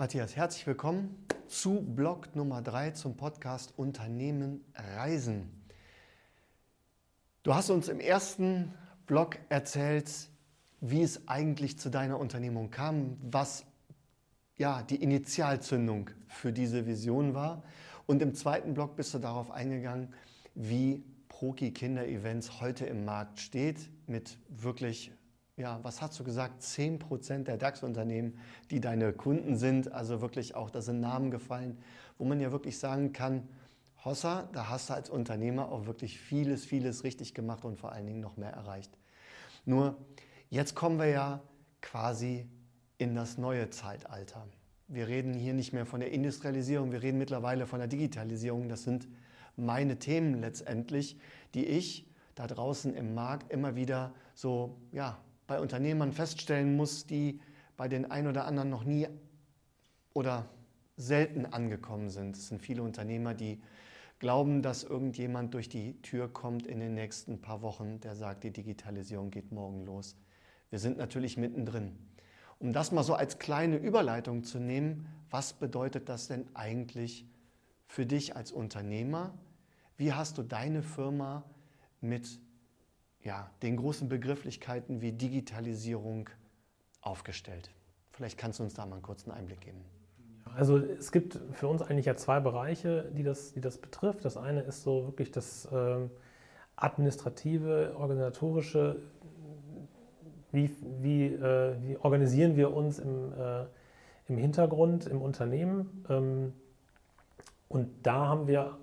Matthias, herzlich willkommen zu Blog Nummer 3 zum Podcast Unternehmen Reisen. Du hast uns im ersten Blog erzählt, wie es eigentlich zu deiner Unternehmung kam, was ja, die Initialzündung für diese Vision war. Und im zweiten Blog bist du darauf eingegangen, wie Proki Kinder-Events heute im Markt steht, mit wirklich ja, was hast du gesagt, 10 Prozent der DAX-Unternehmen, die deine Kunden sind, also wirklich auch, da sind Namen gefallen, wo man ja wirklich sagen kann, Hossa, da hast du als Unternehmer auch wirklich vieles, vieles richtig gemacht und vor allen Dingen noch mehr erreicht. Nur, jetzt kommen wir ja quasi in das neue Zeitalter. Wir reden hier nicht mehr von der Industrialisierung, wir reden mittlerweile von der Digitalisierung. Das sind meine Themen letztendlich, die ich da draußen im Markt immer wieder so ja, bei Unternehmern feststellen muss, die bei den ein oder anderen noch nie oder selten angekommen sind. Es sind viele Unternehmer, die glauben, dass irgendjemand durch die Tür kommt in den nächsten paar Wochen, der sagt, die Digitalisierung geht morgen los. Wir sind natürlich mittendrin. Um das mal so als kleine Überleitung zu nehmen, was bedeutet das denn eigentlich für dich als Unternehmer? Wie hast du deine Firma mit ja, den großen Begrifflichkeiten wie Digitalisierung aufgestellt. Vielleicht kannst du uns da mal einen kurzen Einblick geben. Also es gibt für uns eigentlich ja zwei Bereiche, die das, die das betrifft. Das eine ist so wirklich das äh, administrative, organisatorische, wie, wie, äh, wie organisieren wir uns im, äh, im Hintergrund, im Unternehmen. Ähm, und da haben wir,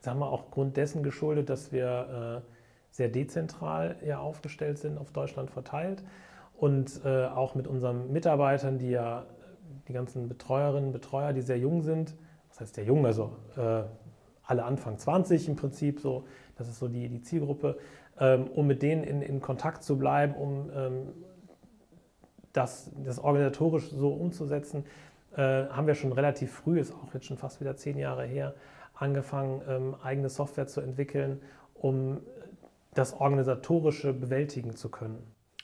sagen wir auch Grund dessen geschuldet, dass wir äh, sehr dezentral ja aufgestellt sind, auf Deutschland verteilt. Und äh, auch mit unseren Mitarbeitern, die ja die ganzen Betreuerinnen, Betreuer, die sehr jung sind, was heißt sehr jung, also äh, alle Anfang 20 im Prinzip, so, das ist so die, die Zielgruppe, ähm, um mit denen in, in Kontakt zu bleiben, um ähm, das, das organisatorisch so umzusetzen, äh, haben wir schon relativ früh, ist auch jetzt schon fast wieder zehn Jahre her, angefangen, ähm, eigene Software zu entwickeln, um das Organisatorische bewältigen zu können.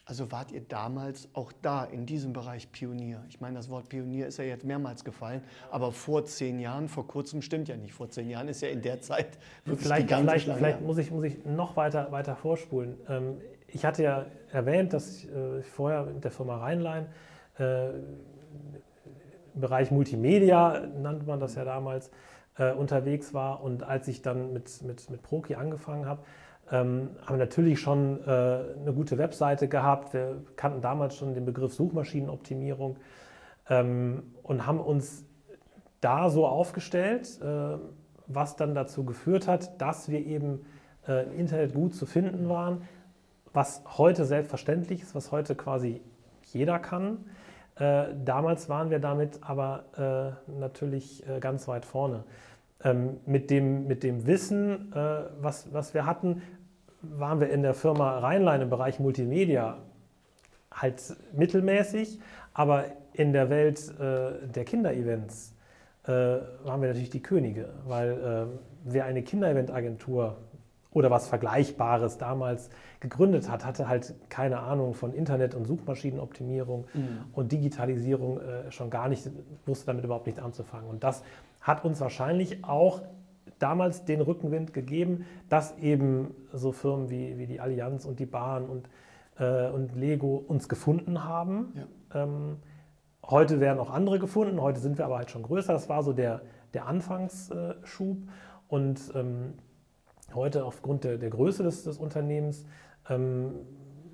Also wart ihr damals auch da in diesem Bereich Pionier? Ich meine, das Wort Pionier ist ja jetzt mehrmals gefallen, aber vor zehn Jahren, vor kurzem stimmt ja nicht. Vor zehn Jahren ist ja in der Zeit wirklich vielleicht, vielleicht, vielleicht muss, ich, muss ich noch weiter, weiter vorspulen. Ähm, ich hatte ja erwähnt, dass ich äh, vorher mit der Firma Rheinlein äh, im Bereich Multimedia, nannte man das ja damals, äh, unterwegs war. Und als ich dann mit, mit, mit Proki angefangen habe, ähm, haben natürlich schon äh, eine gute Webseite gehabt. Wir kannten damals schon den Begriff Suchmaschinenoptimierung ähm, und haben uns da so aufgestellt, äh, was dann dazu geführt hat, dass wir eben äh, im Internet gut zu finden waren, was heute selbstverständlich ist, was heute quasi jeder kann. Äh, damals waren wir damit aber äh, natürlich äh, ganz weit vorne. Ähm, mit, dem, mit dem Wissen, äh, was, was wir hatten, waren wir in der Firma Rheinlein im Bereich Multimedia halt mittelmäßig, aber in der Welt äh, der Kinderevents äh, waren wir natürlich die Könige, weil äh, wer eine Kindereventagentur oder was Vergleichbares damals gegründet hat, hatte halt keine Ahnung von Internet- und Suchmaschinenoptimierung mhm. und Digitalisierung äh, schon gar nicht, wusste damit überhaupt nicht anzufangen. Und das hat uns wahrscheinlich auch damals den Rückenwind gegeben, dass eben so Firmen wie, wie die Allianz und die Bahn und, äh, und Lego uns gefunden haben. Ja. Ähm, heute werden auch andere gefunden, heute sind wir aber halt schon größer. Das war so der, der Anfangsschub. Und ähm, heute aufgrund der, der Größe des, des Unternehmens, ähm,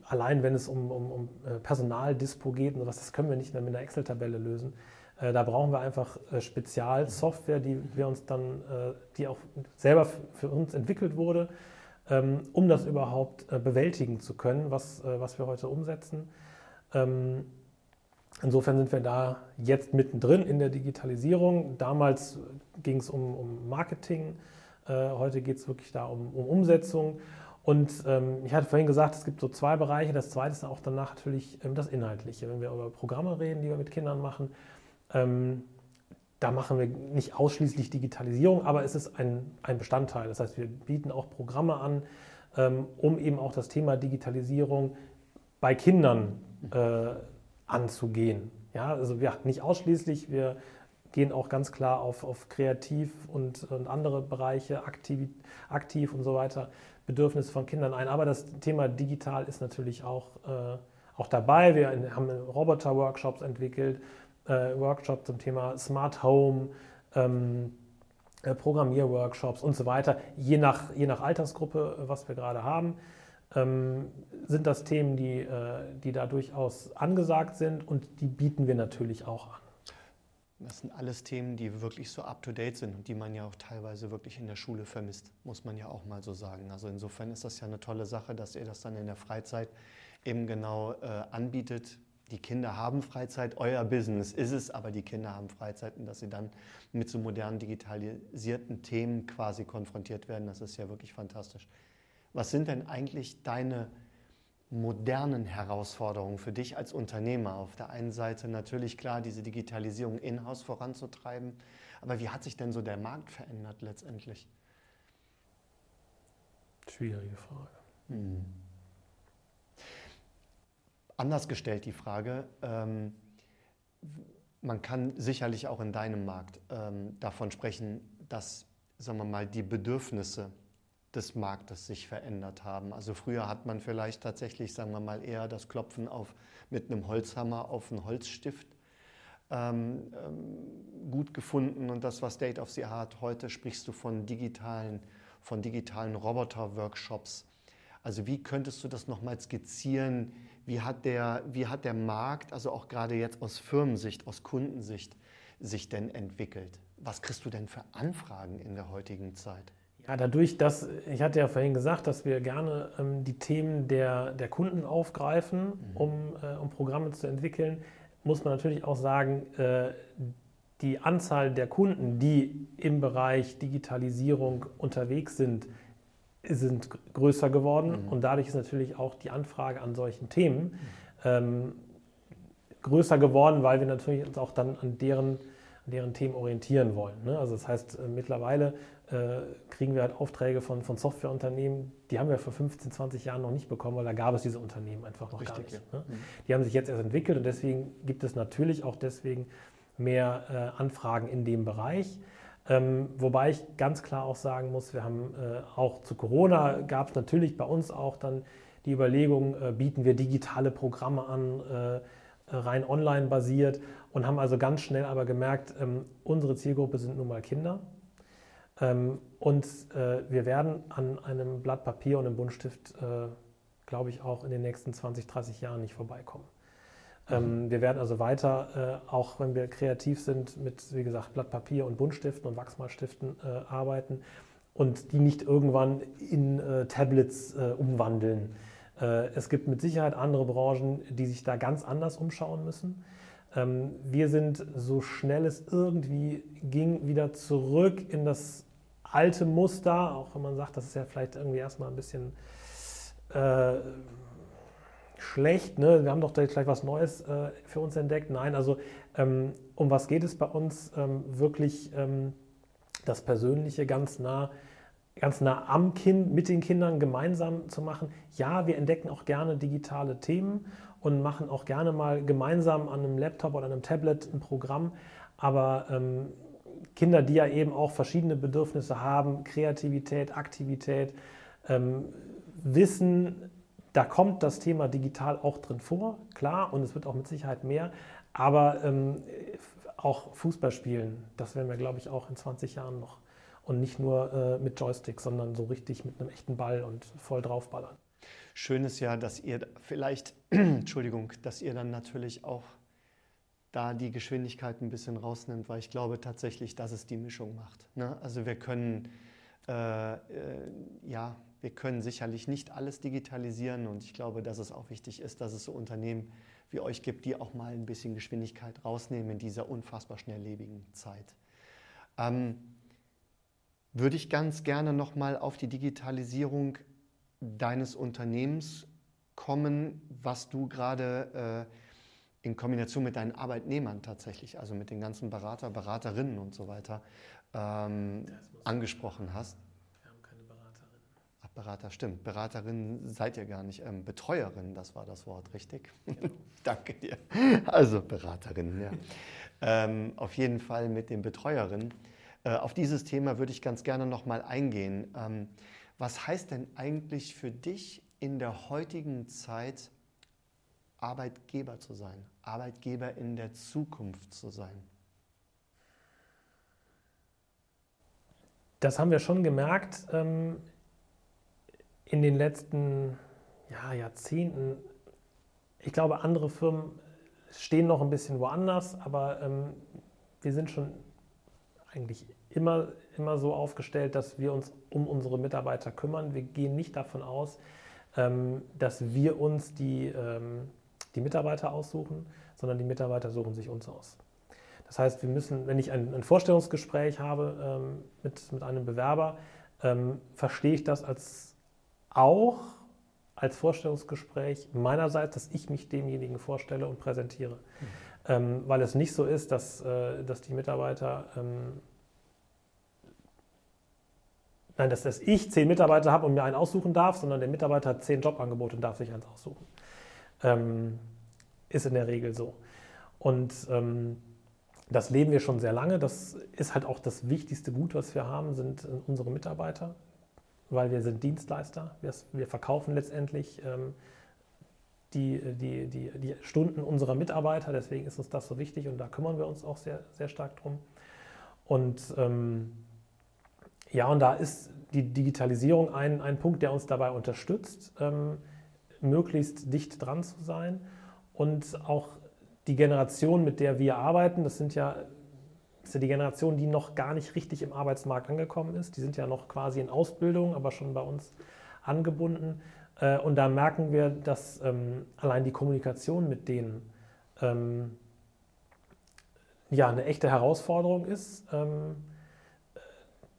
allein wenn es um, um, um äh, Personaldispo geht und sowas, das können wir nicht mehr mit einer Excel-Tabelle lösen. Äh, da brauchen wir einfach äh, Spezialsoftware, die wir uns dann, äh, die auch selber für uns entwickelt wurde, ähm, um das überhaupt bewältigen zu können, was, was wir heute umsetzen. Ähm, insofern sind wir da jetzt mittendrin in der Digitalisierung. Damals ging es um, um Marketing, heute geht es wirklich da um, um Umsetzung. Und ähm, ich hatte vorhin gesagt, es gibt so zwei Bereiche. Das zweite ist auch danach natürlich das Inhaltliche. Wenn wir über Programme reden, die wir mit Kindern machen, ähm, da machen wir nicht ausschließlich Digitalisierung, aber es ist ein, ein Bestandteil. Das heißt, wir bieten auch Programme an, ähm, um eben auch das Thema Digitalisierung bei Kindern äh, anzugehen. Ja, also ja, nicht ausschließlich. Wir gehen auch ganz klar auf, auf Kreativ und, und andere Bereiche, aktiv, aktiv und so weiter, Bedürfnisse von Kindern ein. Aber das Thema digital ist natürlich auch, äh, auch dabei. Wir haben Roboter-Workshops entwickelt, äh, Workshops zum Thema Smart Home. Ähm, äh, Programmierworkshops und so weiter, je nach, je nach Altersgruppe, was wir gerade haben, ähm, sind das Themen, die, äh, die da durchaus angesagt sind und die bieten wir natürlich auch an. Das sind alles Themen, die wirklich so up-to-date sind und die man ja auch teilweise wirklich in der Schule vermisst, muss man ja auch mal so sagen. Also insofern ist das ja eine tolle Sache, dass ihr das dann in der Freizeit eben genau äh, anbietet. Die Kinder haben Freizeit, euer Business ist es, aber die Kinder haben Freizeit und dass sie dann mit so modernen digitalisierten Themen quasi konfrontiert werden, das ist ja wirklich fantastisch. Was sind denn eigentlich deine modernen Herausforderungen für dich als Unternehmer? Auf der einen Seite natürlich klar, diese Digitalisierung in-house voranzutreiben, aber wie hat sich denn so der Markt verändert letztendlich? Schwierige Frage. Anders gestellt die Frage, ähm, man kann sicherlich auch in deinem Markt ähm, davon sprechen, dass, sagen wir mal, die Bedürfnisse des Marktes sich verändert haben. Also früher hat man vielleicht tatsächlich, sagen wir mal, eher das Klopfen auf, mit einem Holzhammer auf einen Holzstift ähm, ähm, gut gefunden und das, was State of the Art heute sprichst du von digitalen, von digitalen Roboter-Workshops. Also wie könntest du das nochmal skizzieren? Wie hat, der, wie hat der Markt, also auch gerade jetzt aus Firmensicht, aus Kundensicht, sich denn entwickelt? Was kriegst du denn für Anfragen in der heutigen Zeit? Ja, dadurch, dass, ich hatte ja vorhin gesagt, dass wir gerne ähm, die Themen der, der Kunden aufgreifen, mhm. um, äh, um Programme zu entwickeln, muss man natürlich auch sagen, äh, die Anzahl der Kunden, die im Bereich Digitalisierung unterwegs sind, sind größer geworden mhm. und dadurch ist natürlich auch die Anfrage an solchen Themen ähm, größer geworden, weil wir natürlich uns auch dann an deren, an deren Themen orientieren wollen. Ne? Also das heißt, äh, mittlerweile äh, kriegen wir halt Aufträge von, von Softwareunternehmen, die haben wir vor 15, 20 Jahren noch nicht bekommen, weil da gab es diese Unternehmen einfach noch Richtig, gar nicht. Ja. Ne? Mhm. Die haben sich jetzt erst entwickelt und deswegen gibt es natürlich auch deswegen mehr äh, Anfragen in dem Bereich. Ähm, wobei ich ganz klar auch sagen muss, wir haben äh, auch zu Corona gab es natürlich bei uns auch dann die Überlegung, äh, bieten wir digitale Programme an, äh, rein online basiert und haben also ganz schnell aber gemerkt, ähm, unsere Zielgruppe sind nun mal Kinder. Ähm, und äh, wir werden an einem Blatt Papier und einem Buntstift, äh, glaube ich, auch in den nächsten 20, 30 Jahren nicht vorbeikommen. Ähm, wir werden also weiter, äh, auch wenn wir kreativ sind, mit, wie gesagt, Blatt Papier und Buntstiften und Wachsmalstiften äh, arbeiten und die nicht irgendwann in äh, Tablets äh, umwandeln. Äh, es gibt mit Sicherheit andere Branchen, die sich da ganz anders umschauen müssen. Ähm, wir sind so schnell es irgendwie ging wieder zurück in das alte Muster, auch wenn man sagt, das ist ja vielleicht irgendwie erstmal ein bisschen äh, schlecht, ne? wir haben doch gleich was Neues äh, für uns entdeckt. Nein, also ähm, um was geht es bei uns? Ähm, wirklich ähm, das Persönliche ganz nah, ganz nah am Kind, mit den Kindern gemeinsam zu machen. Ja, wir entdecken auch gerne digitale Themen und machen auch gerne mal gemeinsam an einem Laptop oder einem Tablet ein Programm, aber ähm, Kinder, die ja eben auch verschiedene Bedürfnisse haben, Kreativität, Aktivität, ähm, wissen, da kommt das Thema digital auch drin vor, klar, und es wird auch mit Sicherheit mehr. Aber ähm, auch Fußballspielen, das werden wir, glaube ich, auch in 20 Jahren noch. Und nicht nur äh, mit Joystick, sondern so richtig mit einem echten Ball und voll draufballern. Schön ist ja, dass ihr vielleicht, Entschuldigung, dass ihr dann natürlich auch da die Geschwindigkeit ein bisschen rausnimmt, weil ich glaube tatsächlich, dass es die Mischung macht. Ne? Also wir können äh, äh, ja wir können sicherlich nicht alles digitalisieren und ich glaube, dass es auch wichtig ist, dass es so Unternehmen wie euch gibt, die auch mal ein bisschen Geschwindigkeit rausnehmen in dieser unfassbar schnelllebigen Zeit. Ähm, würde ich ganz gerne nochmal auf die Digitalisierung deines Unternehmens kommen, was du gerade äh, in Kombination mit deinen Arbeitnehmern tatsächlich, also mit den ganzen Berater, Beraterinnen und so weiter, ähm, angesprochen hast Berater, stimmt. Beraterin seid ihr gar nicht. Ähm, Betreuerin, das war das Wort, richtig? Genau. Danke dir. Also Beraterin, ja. ähm, auf jeden Fall mit den Betreuerinnen. Äh, auf dieses Thema würde ich ganz gerne nochmal eingehen. Ähm, was heißt denn eigentlich für dich in der heutigen Zeit Arbeitgeber zu sein, Arbeitgeber in der Zukunft zu sein? Das haben wir schon gemerkt ähm, in den letzten ja, Jahrzehnten. Ich glaube, andere Firmen stehen noch ein bisschen woanders, aber ähm, wir sind schon eigentlich immer, immer so aufgestellt, dass wir uns um unsere Mitarbeiter kümmern. Wir gehen nicht davon aus, ähm, dass wir uns die, ähm, die Mitarbeiter aussuchen, sondern die Mitarbeiter suchen sich uns aus. Das heißt, wir müssen, wenn ich ein, ein Vorstellungsgespräch habe ähm, mit, mit einem Bewerber, ähm, verstehe ich das als auch als Vorstellungsgespräch meinerseits, dass ich mich demjenigen vorstelle und präsentiere. Mhm. Ähm, weil es nicht so ist, dass, äh, dass die Mitarbeiter, ähm, nein, dass, dass ich zehn Mitarbeiter habe und mir einen aussuchen darf, sondern der Mitarbeiter hat zehn Jobangebote und darf sich eins aussuchen. Ähm, ist in der Regel so. Und ähm, das leben wir schon sehr lange. Das ist halt auch das wichtigste Gut, was wir haben, sind äh, unsere Mitarbeiter, weil wir sind Dienstleister. Wir, wir verkaufen letztendlich ähm, die, die, die, die, Stunden unserer Mitarbeiter. Deswegen ist uns das so wichtig und da kümmern wir uns auch sehr, sehr stark drum. Und ähm, ja, und da ist die Digitalisierung ein, ein Punkt, der uns dabei unterstützt, ähm, möglichst dicht dran zu sein und auch die Generation, mit der wir arbeiten, das sind ja, ist ja die Generation, die noch gar nicht richtig im Arbeitsmarkt angekommen ist. Die sind ja noch quasi in Ausbildung, aber schon bei uns angebunden. Äh, und da merken wir, dass ähm, allein die Kommunikation mit denen ähm, ja eine echte Herausforderung ist. Ähm,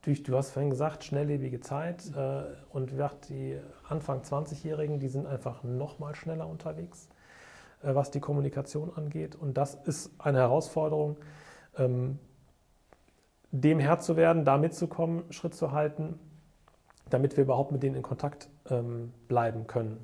du hast vorhin gesagt, schnelllebige Zeit äh, und die Anfang 20-Jährigen, die sind einfach noch mal schneller unterwegs. Äh, was die Kommunikation angeht. Und das ist eine Herausforderung, dem Herr zu werden, da mitzukommen, Schritt zu halten, damit wir überhaupt mit denen in Kontakt ähm, bleiben können.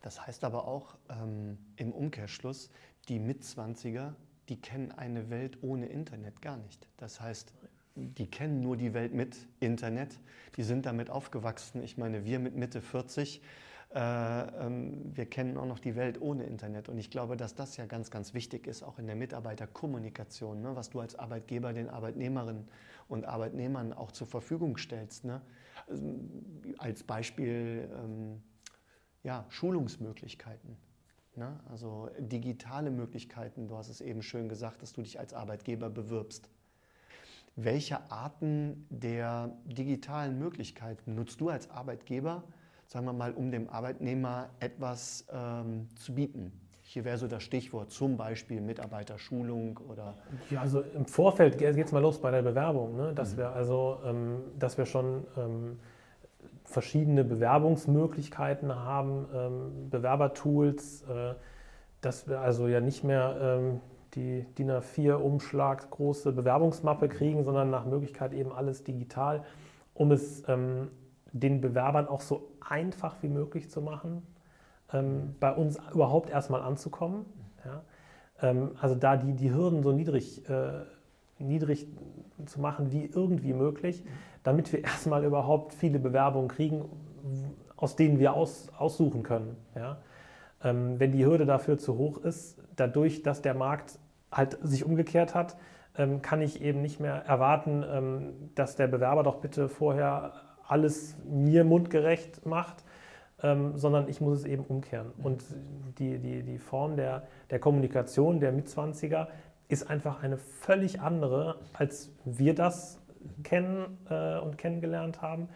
Das heißt aber auch ähm, im Umkehrschluss, die Mitzwanziger, die kennen eine Welt ohne Internet gar nicht. Das heißt, die kennen nur die Welt mit Internet. Die sind damit aufgewachsen. Ich meine, wir mit Mitte 40 äh, ähm, wir kennen auch noch die Welt ohne Internet. Und ich glaube, dass das ja ganz, ganz wichtig ist, auch in der Mitarbeiterkommunikation, ne? was du als Arbeitgeber den Arbeitnehmerinnen und Arbeitnehmern auch zur Verfügung stellst. Ne? Also, als Beispiel ähm, ja, Schulungsmöglichkeiten. Ne? Also digitale Möglichkeiten. Du hast es eben schön gesagt, dass du dich als Arbeitgeber bewirbst. Welche Arten der digitalen Möglichkeiten nutzt du als Arbeitgeber? Sagen wir mal, um dem Arbeitnehmer etwas ähm, zu bieten? Hier wäre so das Stichwort zum Beispiel Mitarbeiterschulung oder. Ja, also im Vorfeld geht es mal los bei der Bewerbung, ne? dass mhm. wir also, ähm, dass wir schon ähm, verschiedene Bewerbungsmöglichkeiten haben, ähm, Bewerbertools, äh, dass wir also ja nicht mehr ähm, die DIN A4-Umschlag große Bewerbungsmappe kriegen, sondern nach Möglichkeit eben alles digital, um es ähm, den Bewerbern auch so einfach wie möglich zu machen, ähm, bei uns überhaupt erstmal anzukommen. Ja? Ähm, also da die, die Hürden so niedrig, äh, niedrig zu machen wie irgendwie möglich, damit wir erstmal überhaupt viele Bewerbungen kriegen, aus denen wir aus, aussuchen können. Ja? Ähm, wenn die Hürde dafür zu hoch ist, dadurch, dass der Markt halt sich umgekehrt hat, ähm, kann ich eben nicht mehr erwarten, ähm, dass der Bewerber doch bitte vorher alles mir mundgerecht macht, ähm, sondern ich muss es eben umkehren. Und die, die, die Form der, der Kommunikation der Mitzwanziger ist einfach eine völlig andere, als wir das kennen äh, und kennengelernt haben.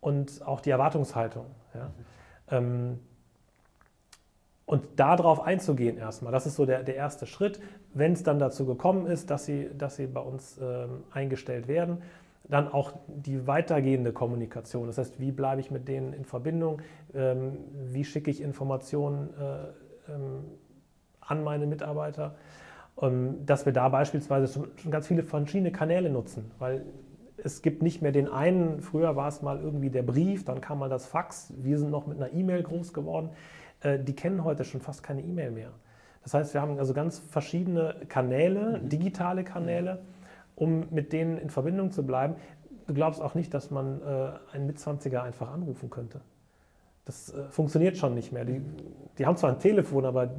Und auch die Erwartungshaltung. Ja. Ähm, und darauf einzugehen erstmal, das ist so der, der erste Schritt. Wenn es dann dazu gekommen ist, dass sie, dass sie bei uns ähm, eingestellt werden, dann auch die weitergehende Kommunikation. Das heißt, wie bleibe ich mit denen in Verbindung? Ähm, wie schicke ich Informationen äh, ähm, an meine Mitarbeiter? Ähm, dass wir da beispielsweise schon, schon, ganz viele verschiedene Kanäle nutzen, weil es gibt nicht mehr den einen, früher war es mal irgendwie der Brief, dann kam mal das Fax, wir sind noch mit einer E-Mail groß geworden. Äh, die kennen heute schon fast keine E-Mail mehr. Das heißt, wir haben also ganz verschiedene Kanäle, mhm. digitale Kanäle, um mit denen in Verbindung zu bleiben. Du glaubst auch nicht, dass man äh, einen Mitzwanziger einfach anrufen könnte. Das äh, funktioniert schon nicht mehr. Die, die, haben zwar ein Telefon, aber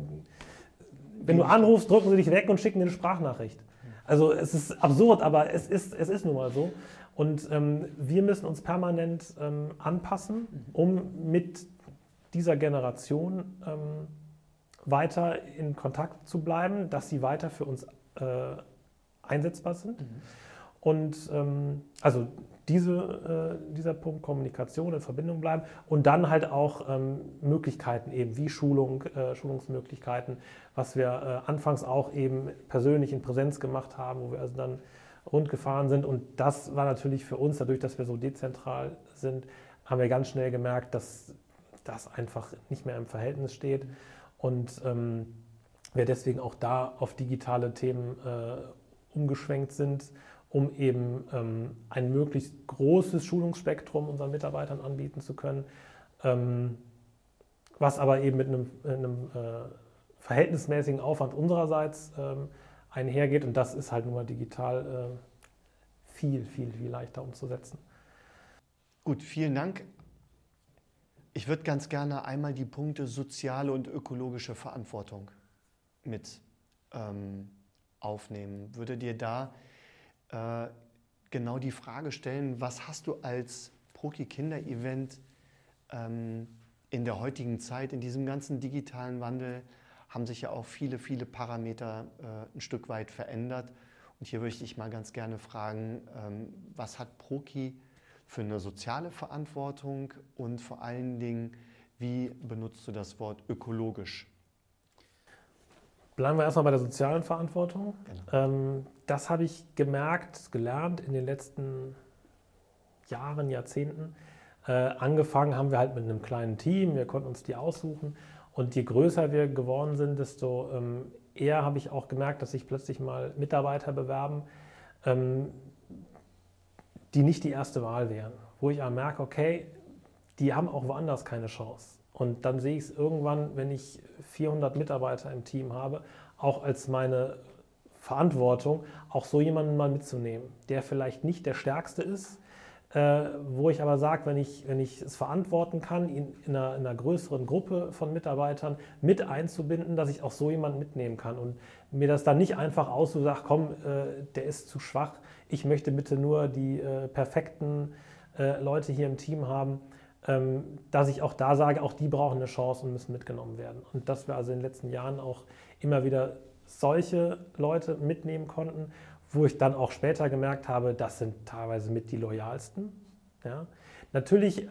wenn du anrufst, drücken sie dich weg und schicken dir eine Sprachnachricht. Also es ist absurd, aber es ist, es ist nun mal so. Und ähm, wir müssen uns permanent ähm, anpassen, um mit dieser Generation ähm, weiter in Kontakt zu bleiben, dass sie weiter für uns äh, einsetzbar sind. Mhm. Und ähm, also diese, äh, dieser Punkt Kommunikation in Verbindung bleiben und dann halt auch ähm, Möglichkeiten eben wie Schulung, äh, Schulungsmöglichkeiten, was wir äh, anfangs auch eben persönlich in Präsenz gemacht haben, wo wir also dann rund gefahren sind. Und das war natürlich für uns, dadurch, dass wir so dezentral sind, haben wir ganz schnell gemerkt, dass das einfach nicht mehr im Verhältnis steht. Und ähm, wir deswegen auch da auf digitale Themen äh, umgeschwenkt sind, um eben ähm, ein möglichst großes Schulungsspektrum unseren Mitarbeitern anbieten zu können, ähm, was aber eben mit einem, einem äh, verhältnismäßigen Aufwand unsererseits ähm, einhergeht. Und das ist halt nun mal digital äh, viel, viel, viel leichter umzusetzen. Gut, vielen Dank. Ich würde ganz gerne einmal die Punkte soziale und ökologische Verantwortung mit ähm, aufnehmen. Würde dir da äh, genau die Frage stellen, was hast du als Proki Kinder Event ähm, in der heutigen Zeit, in diesem ganzen digitalen Wandel, haben sich ja auch viele, viele Parameter äh, ein Stück weit verändert. Und hier würde ich dich mal ganz gerne fragen, ähm, was hat Proki für eine soziale Verantwortung und vor allen Dingen, wie benutzt du das Wort ökologisch? Bleiben wir erstmal bei der sozialen Verantwortung. Genau. Ähm, das habe ich gemerkt, gelernt in den letzten Jahren, Jahrzehnten. Äh, angefangen haben wir halt mit einem kleinen Team, wir konnten uns die aussuchen. Und je größer wir geworden sind, desto ähm, eher habe ich auch gemerkt, dass sich plötzlich mal Mitarbeiter bewerben, ähm, die nicht die erste Wahl wären, wo ich aber merke, okay, die haben auch woanders keine Chance. Und dann sehe ich es irgendwann, wenn ich 400 Mitarbeiter im Team habe, auch als meine Verantwortung, auch so jemanden mal mitzunehmen, der vielleicht nicht der Stärkste ist, äh, wo ich aber sage, wenn ich, wenn ich es verantworten kann, ihn in einer, in einer, größeren Gruppe von Mitarbeitern mit einzubinden, dass ich auch so jemanden mitnehmen kann. Und mir das dann nicht einfach aussage, komm, äh, der ist zu schwach, ich möchte bitte nur die äh, perfekten äh, Leute hier im Team haben, dass ich auch da sage, auch die brauchen eine Chance und müssen mitgenommen werden. Und dass wir also in den letzten Jahren auch immer wieder solche Leute mitnehmen konnten, wo ich dann auch später gemerkt habe, das sind teilweise mit die loyalsten. Ja. Natürlich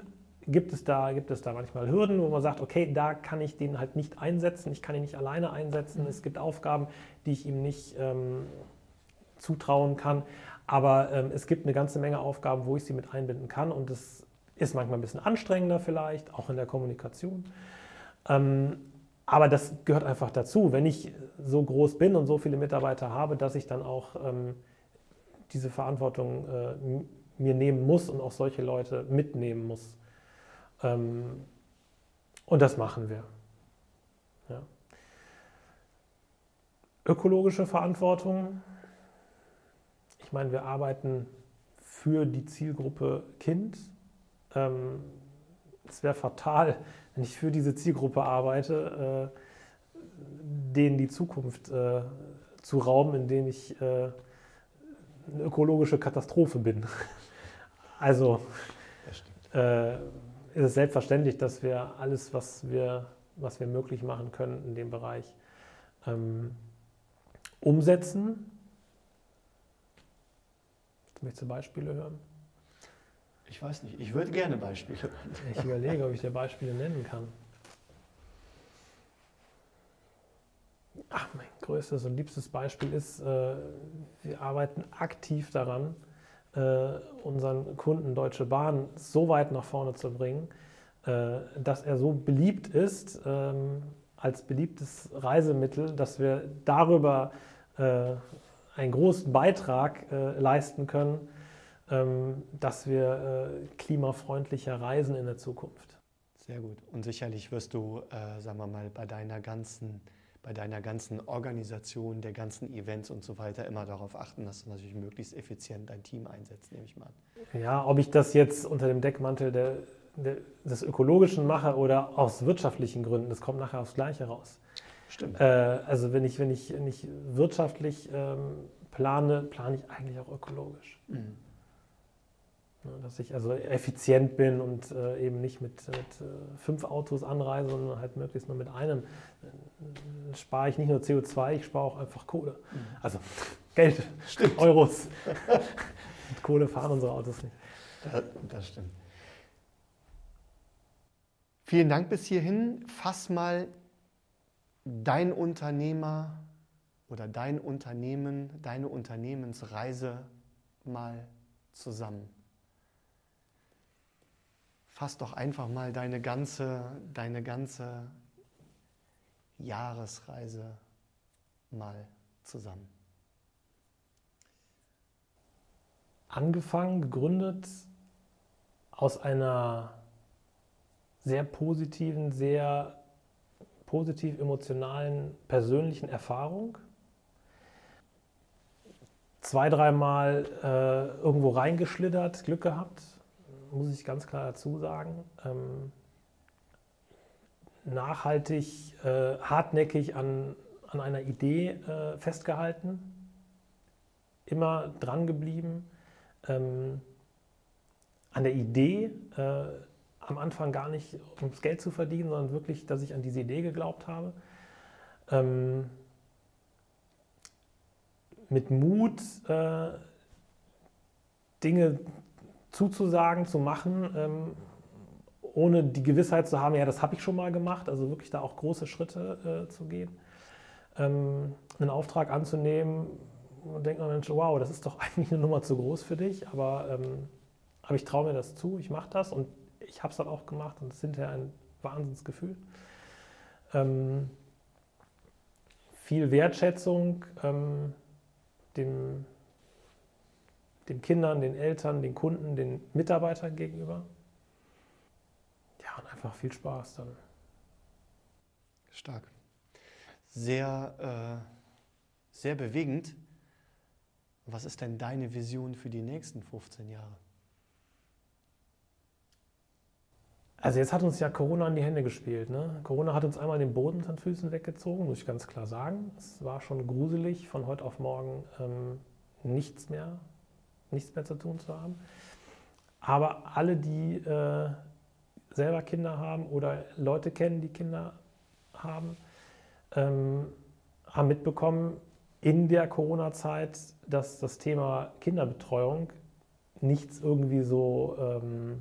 gibt es, da, gibt es da manchmal Hürden, wo man sagt, okay, da kann ich den halt nicht einsetzen, ich kann ihn nicht alleine einsetzen, es gibt Aufgaben, die ich ihm nicht ähm, zutrauen kann. Aber ähm, es gibt eine ganze Menge Aufgaben, wo ich sie mit einbinden kann und das ist manchmal ein bisschen anstrengender vielleicht, auch in der Kommunikation. Ähm, aber das gehört einfach dazu. Wenn ich so groß bin und so viele Mitarbeiter habe, dass ich dann auch ähm, diese Verantwortung äh, mir nehmen muss und auch solche Leute mitnehmen muss. Ähm, und das machen wir. Ja. Ökologische Verantwortung ich meine, wir arbeiten für die Zielgruppe Kind. Ähm, es wäre fatal, wenn ich für diese Zielgruppe arbeite, äh, denen die Zukunft äh, zu rauben, indem ich äh, eine ökologische Katastrophe bin. Also äh, ist es selbstverständlich, dass wir alles, was wir, was wir möglich machen können in dem Bereich, ähm, umsetzen Möchtest du Beispiele hören? Ich weiß nicht, ich würde gerne Beispiele hören. Ich überlege, ob ich dir Beispiele nennen kann. Ach, mein größtes und liebstes Beispiel ist, äh, wir arbeiten aktiv daran, äh, unseren Kunden Deutsche Bahn so weit nach vorne zu bringen, äh, dass er so beliebt ist ähm, als beliebtes Reisemittel, dass wir darüber einen großen Beitrag äh, leisten können, dass wir äh, klimafreundlicher reisen in der Zukunft. Sehr gut. Und sicherlich wirst du, äh, sagen wir mal, bei deiner ganzen bei deiner ganzen Organisation, der ganzen Events und so weiter immer darauf achten, dass du natürlich möglichst effizient dein Team einsetzt, nehme ich mal an. Ja, ob ich das jetzt unter dem Deckmantel der, der, des Ökologischen mache oder aus wirtschaftlichen Gründen, das kommt nachher aufs Gleiche raus. Stimmt. Äh, also wenn ich, wenn ich nicht wirtschaftlich ähm, plane, plane ich eigentlich auch ökologisch. Mhm. Ne, dass ich also effizient bin und äh, eben nicht mit, mit äh, fünf Autos anreise, sondern halt möglichst nur mit einem. Dann spare ich nicht nur CO2, ich spare auch einfach Kohle. Mhm. Also Geld, stimmt. Euros. mit Kohle fahren unsere Autos nicht. Das, das stimmt. Vielen Dank bis hierhin. Fass mal dein Unternehmer oder dein Unternehmen, deine Unternehmensreise mal zusammen fass doch einfach mal deine ganze, deine ganze Jahresreise mal zusammen. Angefangen, gegründet aus einer sehr positiven, sehr positiv emotionalen, persönlichen Erfahrung. Zwei, dreimal äh, irgendwo reingeschlittert, Glück gehabt, muss ich ganz klar dazu sagen. Ähm, nachhaltig, äh, hartnäckig an, an einer Idee äh, festgehalten, immer dran geblieben, ähm, an der Idee, äh, am Anfang gar nicht ums Geld zu verdienen, sondern wirklich, dass ich an diese Idee geglaubt habe. Ähm, mit Mut äh, Dinge zuzusagen, zu machen, ähm, ohne die Gewissheit zu haben, ja, das habe ich schon mal gemacht, also wirklich da auch große Schritte äh, zu gehen, ähm, einen Auftrag anzunehmen und denkt man, Mensch, wow, das ist doch eigentlich eine Nummer zu groß für dich, aber, ähm, aber ich traue mir das zu, ich mache das und ich habe es dann auch gemacht und es ist hinterher ein Wahnsinnsgefühl. Ähm, viel Wertschätzung ähm, dem den Kindern, den Eltern, den Kunden, den Mitarbeitern gegenüber. Ja, und einfach viel Spaß dann. Stark. Sehr, äh, sehr bewegend. Was ist denn deine Vision für die nächsten 15 Jahre? Also jetzt hat uns ja Corona in die Hände gespielt. Ne? Corona hat uns einmal den Boden unter den Füßen weggezogen, muss ich ganz klar sagen. Es war schon gruselig, von heute auf morgen ähm, nichts mehr nichts mehr zu tun zu haben. Aber alle, die äh, selber Kinder haben oder Leute kennen, die Kinder haben, ähm, haben mitbekommen in der Corona-Zeit, dass das Thema Kinderbetreuung nichts irgendwie so, ähm,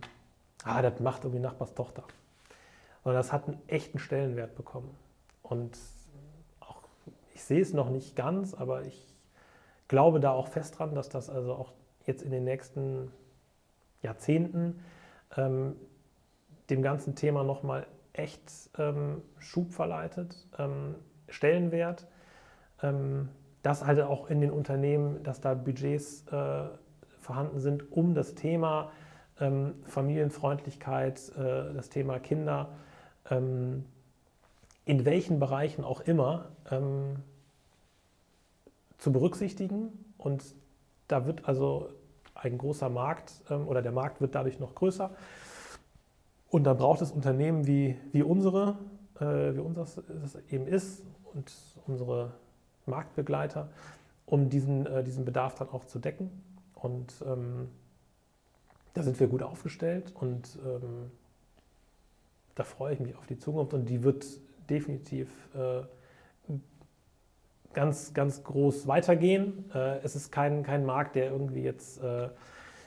ah, das macht irgendwie Nachbars Tochter. Sondern das hat einen echten Stellenwert bekommen. Und auch, ich sehe es noch nicht ganz, aber ich glaube da auch fest dran, dass das also auch jetzt in den nächsten Jahrzehnten ähm, dem ganzen Thema nochmal echt ähm, Schub verleitet, ähm, Stellenwert, ähm, dass halt auch in den Unternehmen, dass da Budgets äh, vorhanden sind, um das Thema ähm, Familienfreundlichkeit, äh, das Thema Kinder, ähm, in welchen Bereichen auch immer zu berücksichtigen und da wird also ein großer Markt ähm, oder der Markt wird dadurch noch größer. Und dann braucht es Unternehmen wie, wie unsere, äh, wie unseres es eben ist und unsere Marktbegleiter, um diesen, äh, diesen Bedarf dann auch zu decken. Und ähm, da sind wir gut aufgestellt und ähm, da freue ich mich auf die Zukunft und die wird definitiv äh, ganz, ganz groß weitergehen. Äh, es ist kein, kein Markt, der irgendwie jetzt äh,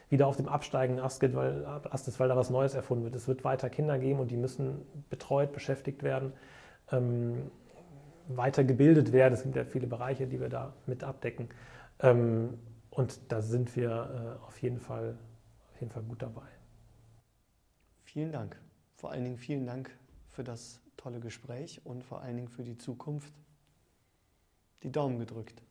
wieder auf dem absteigenden Ast, geht, weil, Ast ist, weil da was Neues erfunden wird. Es wird weiter Kinder geben und die müssen betreut, beschäftigt werden, ähm, weiter gebildet werden. Es gibt ja viele Bereiche, die wir da mit abdecken. Ähm, und da sind wir äh, auf, jeden Fall, auf jeden Fall gut dabei. Vielen Dank. Vor allen Dingen vielen Dank für das tolle Gespräch und vor allen Dingen für die Zukunft die Daumen gedrückt.